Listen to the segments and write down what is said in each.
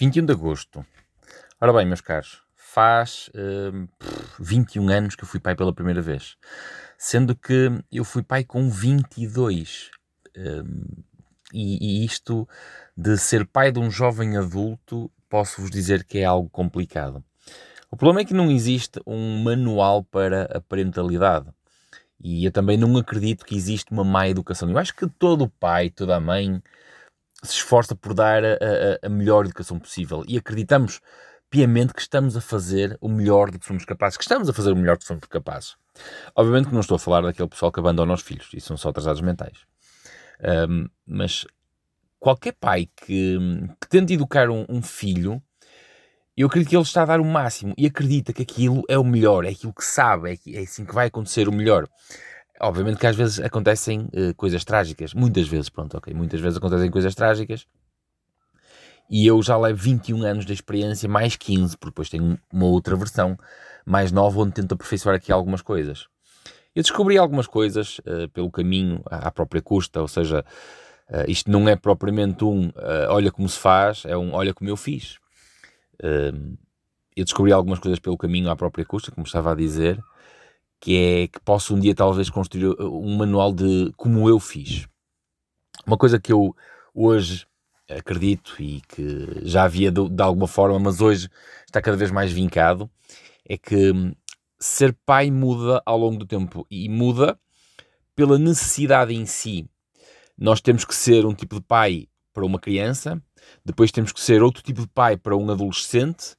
21 de agosto. Ora bem, meus caros, faz uh, 21 anos que eu fui pai pela primeira vez. Sendo que eu fui pai com 22. Uh, e, e isto de ser pai de um jovem adulto, posso-vos dizer que é algo complicado. O problema é que não existe um manual para a parentalidade. E eu também não acredito que existe uma má educação. Eu acho que todo pai, toda mãe se esforça por dar a, a, a, melhor educação possível e acreditamos piamente que estamos a fazer o melhor do que somos capazes, que estamos a fazer o melhor do que somos capazes. Obviamente que não estou a falar daquele pessoal que abandona os filhos, e são só atrasados mentais. Um, mas qualquer pai que, que tente educar um, um, filho, eu acredito que ele está a dar o máximo e acredita que aquilo é o melhor, é aquilo que sabe, é, é assim que vai acontecer o melhor. Obviamente que às vezes acontecem uh, coisas trágicas, muitas vezes, pronto, ok, muitas vezes acontecem coisas trágicas e eu já levo 21 anos de experiência, mais 15, porque depois tenho uma outra versão mais nova onde tento aperfeiçoar aqui algumas coisas. Eu descobri algumas coisas uh, pelo caminho, à própria custa, ou seja, uh, isto não é propriamente um olha como se faz, é um olha como eu fiz. eu descobri algumas coisas pelo caminho à própria custa, como estava a dizer, que é que posso um dia talvez construir uh, um manual de como eu fiz. Uma coisa que eu hoje acredito e que já havia de, de alguma forma, mas hoje está cada vez mais vincado, é que hum, ser pai muda ao longo do tempo e muda pela necessidade em si. Nós temos que ser um tipo de pai para uma criança, depois temos que ser outro tipo de pai para um adolescente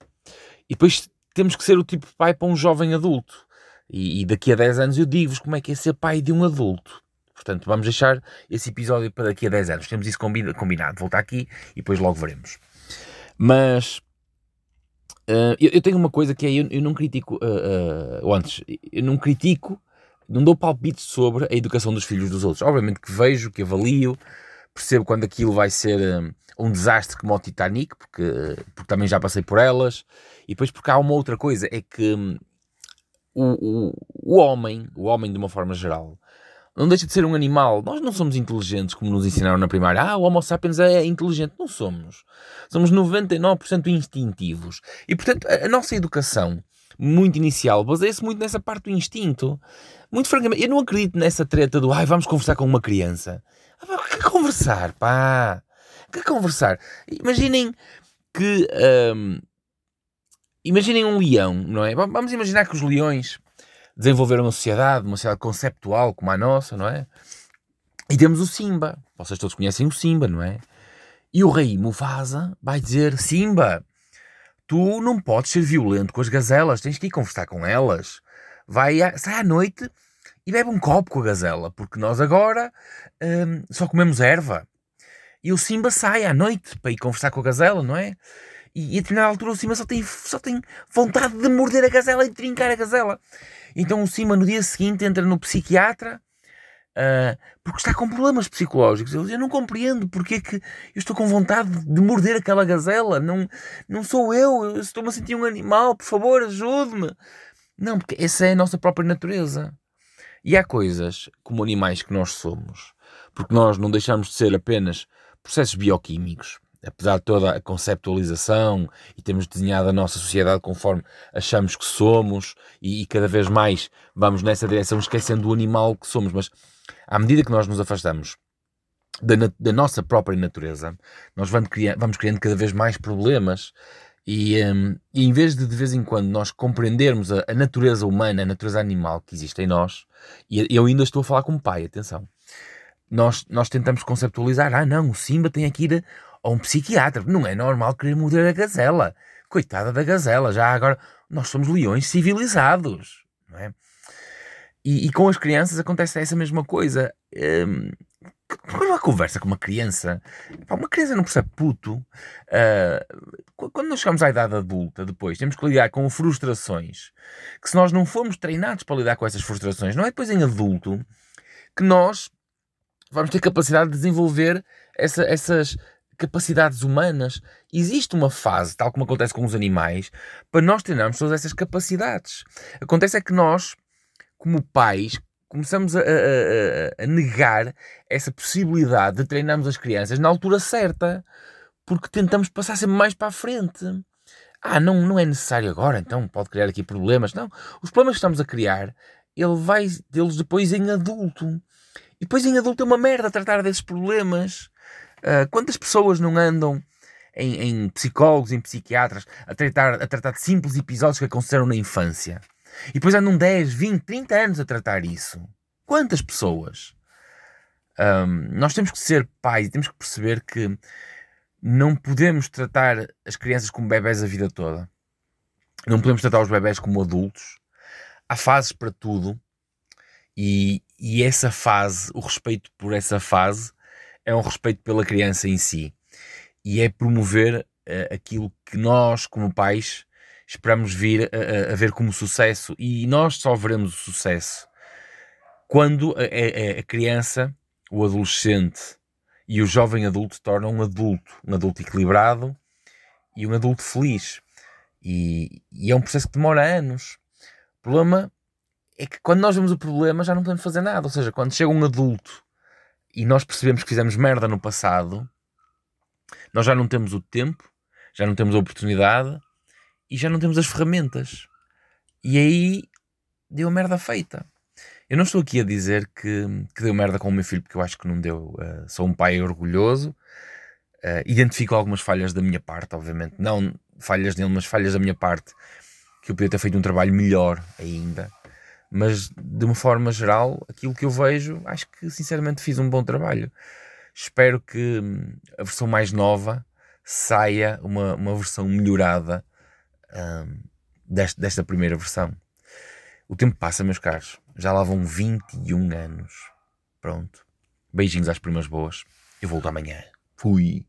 e depois temos que ser o tipo de pai para um jovem adulto. E, e daqui a 10 anos eu digo-vos como é que é ser pai de um adulto. Portanto, vamos deixar esse episódio para daqui a 10 anos. Temos isso combinado. Voltar aqui e depois logo veremos. Mas uh, eu, eu, tenho uma coisa que é: eu, eu não critico, uh, uh, antes, eu não critico, não dou palpites sobre a educação dos filhos dos outros. Obviamente que vejo, que avalio, percebo quando aquilo vai ser um desastre como o Titanic, porque, porque também já passei por elas. E depois, porque há uma outra coisa: é que hum, o, o, o homem, o homem de uma forma geral, não deixa de ser um animal. Nós não somos inteligentes como nos ensinaram na primária. Ah, o Homo sapiens é inteligente. Não somos. Somos 99% instintivos. E, portanto, a, nossa educação, muito inicial, baseia-se muito nessa parte do instinto. Muito francamente, eu não acredito nessa treta do ai, vamos conversar com uma criança. Ah, que conversar, pá? Que conversar? Imaginem que. Hum, imaginem um leão, não é? Vamos imaginar que os leões desenvolveram uma sociedade, uma sociedade conceptual como a nossa, não é? E temos o Simba. Vocês todos conhecem o Simba, não é? E o rei Mufasa vai dizer: Simba, tu não podes ser violento com as gazelas, tens que ir conversar com elas. Vai, a, sai à noite e bebe um copo com a gazela, porque nós agora hum, só comemos erva. E o Simba sai à noite para ir conversar com a gazela, não é? E, e a determinada altura o Simba só tem, só tem vontade de morder a gazela e de trincar a gazela. Então o Simba no dia seguinte entra no psiquiatra uh, porque está com problemas psicológicos. Ele diz, eu não compreendo porque é que eu estou com vontade de morder aquela gazela. Não, não sou eu, eu estou-me a sentir um animal, por favor, ajude-me. Não, porque essa é a nossa própria natureza. E há coisas como animais que nós somos, porque nós não deixamos de ser apenas processos bioquímicos apesar de toda a conceptualização e temos desenhado a nossa sociedade conforme achamos que somos e, e, cada vez mais vamos nessa direção esquecendo do animal que somos, mas à medida que nós nos afastamos da, da nossa própria natureza, nós vamos, vamos criando cada vez mais problemas e, um, e, em vez de de vez em quando nós compreendermos a, a, natureza humana, a natureza animal que existe em nós, e eu ainda estou a falar como pai, atenção, nós, nós tentamos conceptualizar, ah não, o Simba tem que ir a um psiquiatra. Não é normal querer morder a gazela. Coitada da gazela, já agora nós somos leões civilizados, não é? E, e com as crianças acontece essa mesma coisa. Um, uma conversa com uma criança, uma criança não percebe puto. Uh, quando nós chegamos à idade adulta, depois temos que lidar com frustrações. Que se nós não formos treinados para lidar com essas frustrações, não é depois em adulto que nós vamos ter capacidade de desenvolver essa, essas capacidades humanas. Existe uma fase, tal como acontece com os animais, para nós treinarmos todas essas capacidades. Acontece é que nós, como pais, começamos a, a, a, negar essa possibilidade de treinarmos as crianças na altura certa. porque tentamos passar sempre mais para a frente. Ah, não, não é necessário agora, então pode criar aqui problemas. Não, os problemas que estamos a criar, ele vai tê-los depois em adulto. E depois em adulto é uma merda tratar desses problemas. Uh, quantas pessoas não andam em, em, psicólogos, em psiquiatras, a tratar, a tratar de simples episódios que aconteceram na infância? E depois andam 10, 20, 30 anos a tratar isso. Quantas pessoas? Um, nós temos que ser pais e temos que perceber que não podemos tratar as crianças como bebés a vida toda. Não podemos tratar os bebés como adultos. Há fases para tudo. E, e essa fase, o respeito por essa fase, é um respeito pela criança em si. E é promover uh, aquilo que nós, como pais, esperamos vir a, a, ver como sucesso. E nós só veremos o sucesso quando a, a, a criança o adolescente e o jovem adulto tornam um adulto, um adulto equilibrado e um adulto feliz. E, e, é um processo que demora anos. O problema é que quando nós vemos o problema já não podemos fazer nada. Ou seja, quando chega um adulto e nós percebemos que fizemos merda no passado, nós já não temos o tempo, já não temos a oportunidade e já não temos as ferramentas. E aí deu merda feita. Eu não estou aqui a dizer que, que deu merda com o meu filho, porque eu acho que não deu. Uh, sou um pai orgulhoso. Uh, identifico algumas falhas da minha parte, obviamente. Não falhas dele, mas falhas da minha parte. Que eu podia ter feito um trabalho melhor ainda. Mas, de uma forma geral, aquilo que eu vejo, acho que sinceramente fiz um bom trabalho. Espero que hum, a versão mais nova saia uma, uma versão melhorada um, desta, desta primeira versão. O tempo passa, meus caros. Já lá vão 21 anos. Pronto. Beijinhos às primas boas. Eu volto amanhã. Fui.